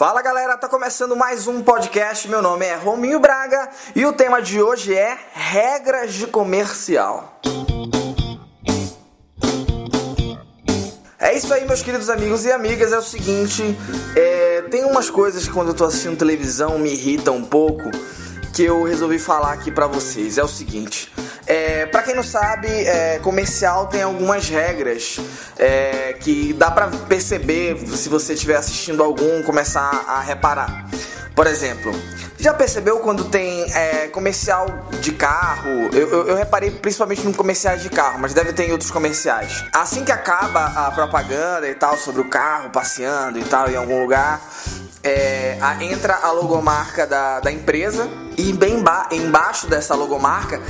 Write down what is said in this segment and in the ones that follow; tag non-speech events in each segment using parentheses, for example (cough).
Fala galera, tá começando mais um podcast. Meu nome é Rominho Braga e o tema de hoje é regras de comercial. É isso aí, meus queridos amigos e amigas. É o seguinte: é, tem umas coisas que quando eu tô assistindo televisão me irritam um pouco que eu resolvi falar aqui pra vocês. É o seguinte: é, para quem não sabe, é, comercial tem algumas regras é, que dá para perceber se você estiver assistindo algum, começar a reparar. Por exemplo, já percebeu quando tem é, comercial de carro? Eu, eu, eu, reparei principalmente no comerciais de carro, mas deve ter em outros comerciais. Assim que acaba a propaganda e tal sobre o carro passeando e tal em algum lugar, é, a, entra a logomarca da, da empresa e bem embaixo dessa logomarca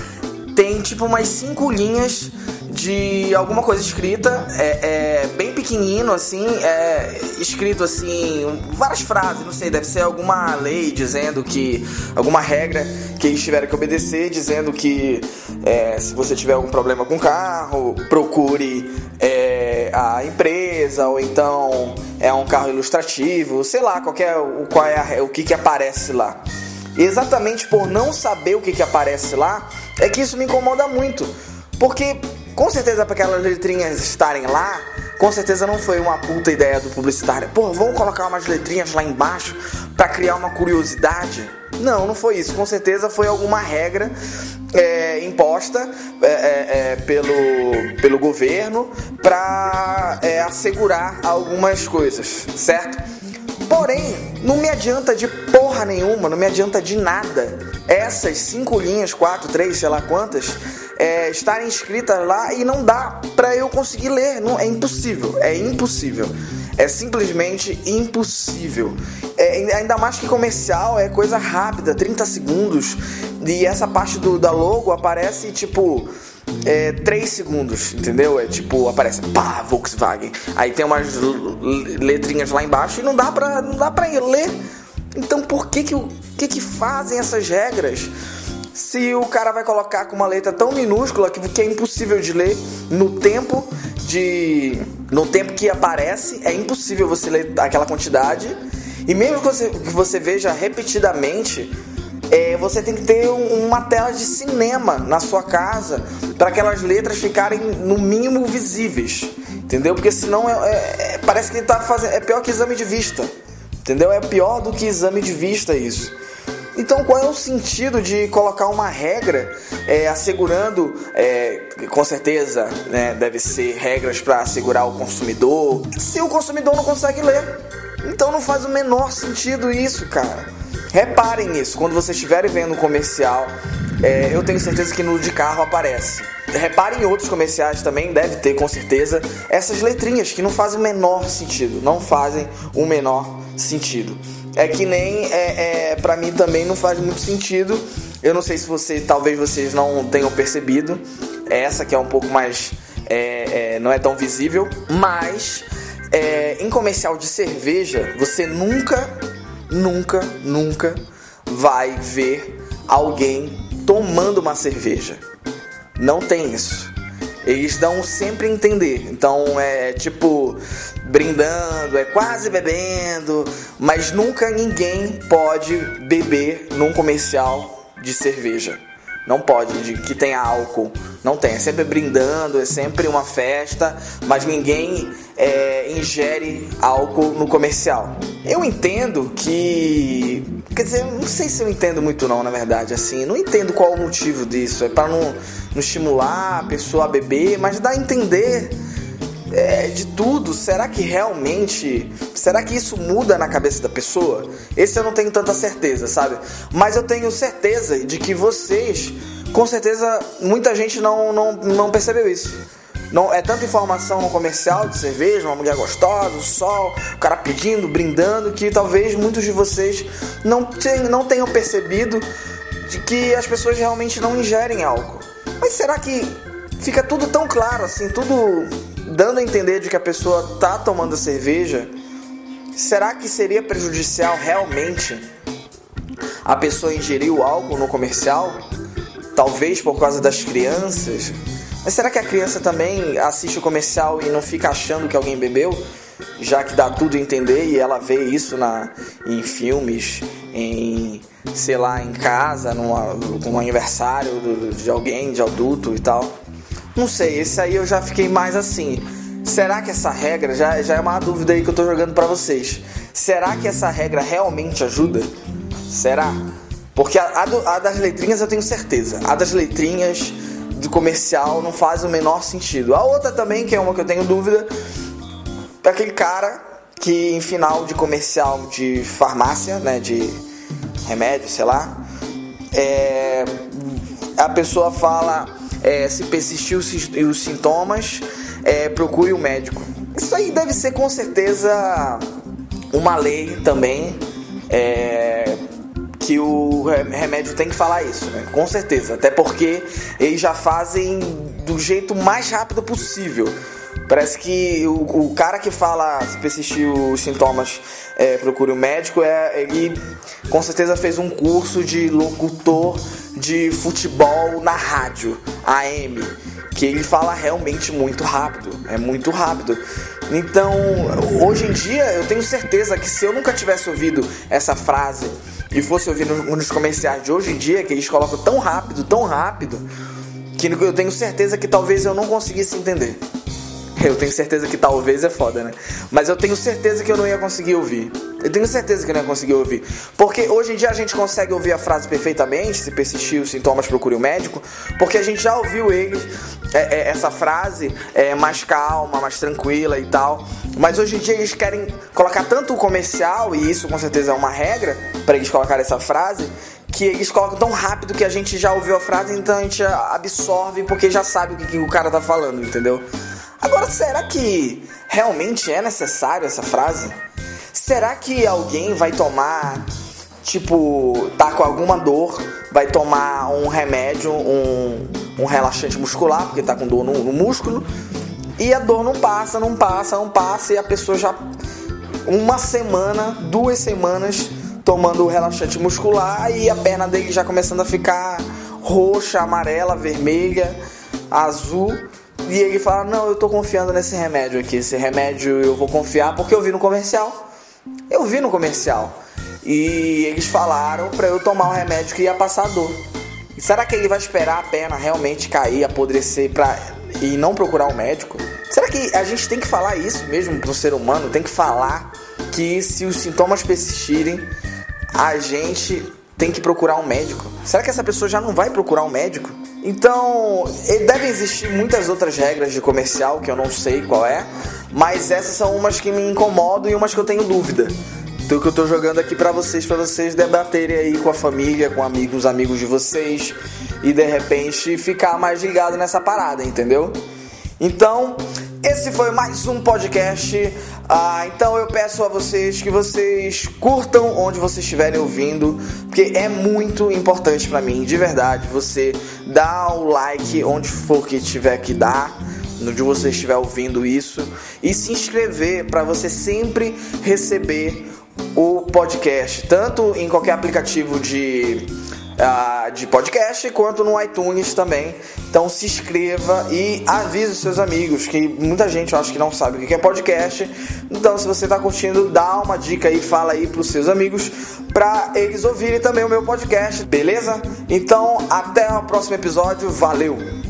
tem tipo umas cinco linhas de alguma coisa escrita, é, é, bem pequenino assim, é, escrito assim, várias frases, não sei, deve ser alguma lei dizendo que, alguma regra que eles tiveram que obedecer, dizendo que é, se você tiver algum problema com o carro, procure é, a empresa, ou então é um carro ilustrativo, sei lá, qualquer, qual é, o que que aparece lá. Exatamente por não saber o que que aparece lá, é que isso me incomoda muito. Porque, com certeza, para aquelas letrinhas estarem lá, com certeza não foi uma puta ideia do publicitário. Pô, vamos colocar umas letrinhas lá embaixo para criar uma curiosidade. Não, não foi isso. Com certeza foi alguma regra é, imposta é, é, é pelo, pelo governo para é, assegurar algumas coisas, certo? Porém, não me adianta de porra nenhuma, não me adianta de nada essas cinco linhas, quatro, três, sei lá quantas, é, estarem escritas lá e não dá para eu conseguir ler. Não, é impossível, é impossível. É simplesmente impossível. É, ainda mais que comercial é coisa rápida, 30 segundos. E essa parte do, da logo aparece tipo. É, 3 segundos, entendeu? É tipo, aparece pá, Volkswagen. Aí tem umas letrinhas lá embaixo e não dá pra, não dá pra ler. Então por que que, que que fazem essas regras? Se o cara vai colocar com uma letra tão minúscula que, que é impossível de ler no tempo de no tempo que aparece, é impossível você ler aquela quantidade. E mesmo que você, que você veja repetidamente, é, você tem que ter uma tela de cinema na sua casa para aquelas letras ficarem no mínimo visíveis, entendeu? Porque senão é, é, parece que tá fazendo é pior que exame de vista. Entendeu? É pior do que exame de vista isso. Então, qual é o sentido de colocar uma regra é, assegurando, é, com certeza, né, deve ser regras para assegurar o consumidor, se o consumidor não consegue ler? Então, não faz o menor sentido isso, cara. Reparem nisso, quando vocês estiverem vendo um comercial, é, eu tenho certeza que no de carro aparece. Reparem em outros comerciais também, deve ter com certeza, essas letrinhas que não fazem o menor sentido, não fazem o menor sentido. É que nem é, é para mim também não faz muito sentido. Eu não sei se você, talvez vocês não tenham percebido. Essa que é um pouco mais, é, é, não é tão visível, mas é, em comercial de cerveja você nunca, nunca, nunca vai ver alguém tomando uma cerveja. Não tem isso. Eles dão sempre a entender. Então é tipo brindando, é quase bebendo, mas nunca ninguém pode beber num comercial de cerveja. Não pode, de que tenha álcool. Não tem. É sempre brindando, é sempre uma festa, mas ninguém é, ingere álcool no comercial. Eu entendo que. Quer dizer, não sei se eu entendo muito, não, na verdade. Assim, não entendo qual o motivo disso. É para não, não estimular a pessoa a beber, mas dá a entender é, de tudo, será que realmente. Será que isso muda na cabeça da pessoa? Esse eu não tenho tanta certeza, sabe? Mas eu tenho certeza de que vocês, com certeza, muita gente não, não, não percebeu isso. Não, é tanta informação comercial de cerveja, uma mulher gostosa, o sol, o cara pedindo, brindando, que talvez muitos de vocês não, tenham, não tenham percebido de que as pessoas realmente não ingerem álcool. Mas será que fica tudo tão claro assim, tudo dando a entender de que a pessoa tá tomando cerveja, será que seria prejudicial realmente a pessoa ingerir o álcool no comercial? Talvez por causa das crianças. Mas será que a criança também assiste o comercial e não fica achando que alguém bebeu? já que dá tudo a entender e ela vê isso na, em filmes, em sei lá, em casa, num aniversário do, de alguém, de adulto e tal. Não sei, esse aí eu já fiquei mais assim. Será que essa regra, já, já é uma dúvida aí que eu tô jogando para vocês. Será que essa regra realmente ajuda? Será? Porque a, a, a, das letrinhas eu tenho certeza. A das letrinhas do comercial não faz o menor sentido. A outra também, que é uma que eu tenho dúvida, é aquele cara que em final de comercial de farmácia, né, de remédio, sei lá, é, a pessoa fala é, se persistir os, os sintomas, é, procure o um médico. Isso aí deve ser com certeza uma lei também. É, que o remédio tem que falar isso, né? Com certeza. Até porque eles já fazem do jeito mais rápido possível. Parece que o, o cara que fala se persistir os sintomas, é, procure o um médico, é, ele com certeza fez um curso de locutor de futebol na rádio, AM, que ele fala realmente muito rápido, é muito rápido. Então, hoje em dia, eu tenho certeza que se eu nunca tivesse ouvido essa frase e fosse ouvir nos comerciais de hoje em dia, que eles colocam tão rápido, tão rápido, que eu tenho certeza que talvez eu não conseguisse entender. (laughs) Eu tenho certeza que talvez é foda, né? Mas eu tenho certeza que eu não ia conseguir ouvir. Eu tenho certeza que eu não ia conseguir ouvir. Porque hoje em dia a gente consegue ouvir a frase perfeitamente, se persistir os sintomas, procure o um médico, porque a gente já ouviu eles, é, é, essa frase é, mais calma, mais tranquila e tal. Mas hoje em dia eles querem colocar tanto o comercial, e isso com certeza é uma regra para eles colocarem essa frase, que eles colocam tão rápido que a gente já ouviu a frase, então a gente absorve porque já sabe o que, que o cara tá falando, entendeu? Agora, será que realmente é necessário essa frase? Será que alguém vai tomar, tipo, tá com alguma dor, vai tomar um remédio, um, um relaxante muscular, porque tá com dor no, no músculo, e a dor não passa, não passa, não passa, e a pessoa já. Uma semana, duas semanas tomando o relaxante muscular e a perna dele já começando a ficar roxa, amarela, vermelha, azul e ele fala: Não, eu tô confiando nesse remédio aqui. Esse remédio eu vou confiar porque eu vi no comercial. Eu vi no comercial. E eles falaram para eu tomar o remédio que ia passar dor. E será que ele vai esperar a perna realmente cair, apodrecer pra... e não procurar um médico? Será que a gente tem que falar isso mesmo pro ser humano? Tem que falar que se os sintomas persistirem, a gente tem que procurar um médico? Será que essa pessoa já não vai procurar um médico? Então, devem existir muitas outras regras de comercial que eu não sei qual é, mas essas são umas que me incomodam e umas que eu tenho dúvida. Então que eu tô jogando aqui para vocês, para vocês debaterem aí com a família, com amigos, amigos de vocês e de repente ficar mais ligado nessa parada, entendeu? Então, esse foi mais um podcast. Ah, então eu peço a vocês que vocês curtam onde vocês estiverem ouvindo, porque é muito importante para mim, de verdade, você dar o like onde for que tiver que dar, onde você estiver ouvindo isso, e se inscrever para você sempre receber o podcast, tanto em qualquer aplicativo de uh, de podcast quanto no iTunes também. Então se inscreva e avise os seus amigos, que muita gente eu acho que não sabe o que é podcast. Então se você está curtindo, dá uma dica aí, fala aí para os seus amigos para eles ouvirem também o meu podcast, beleza? Então até o próximo episódio, valeu!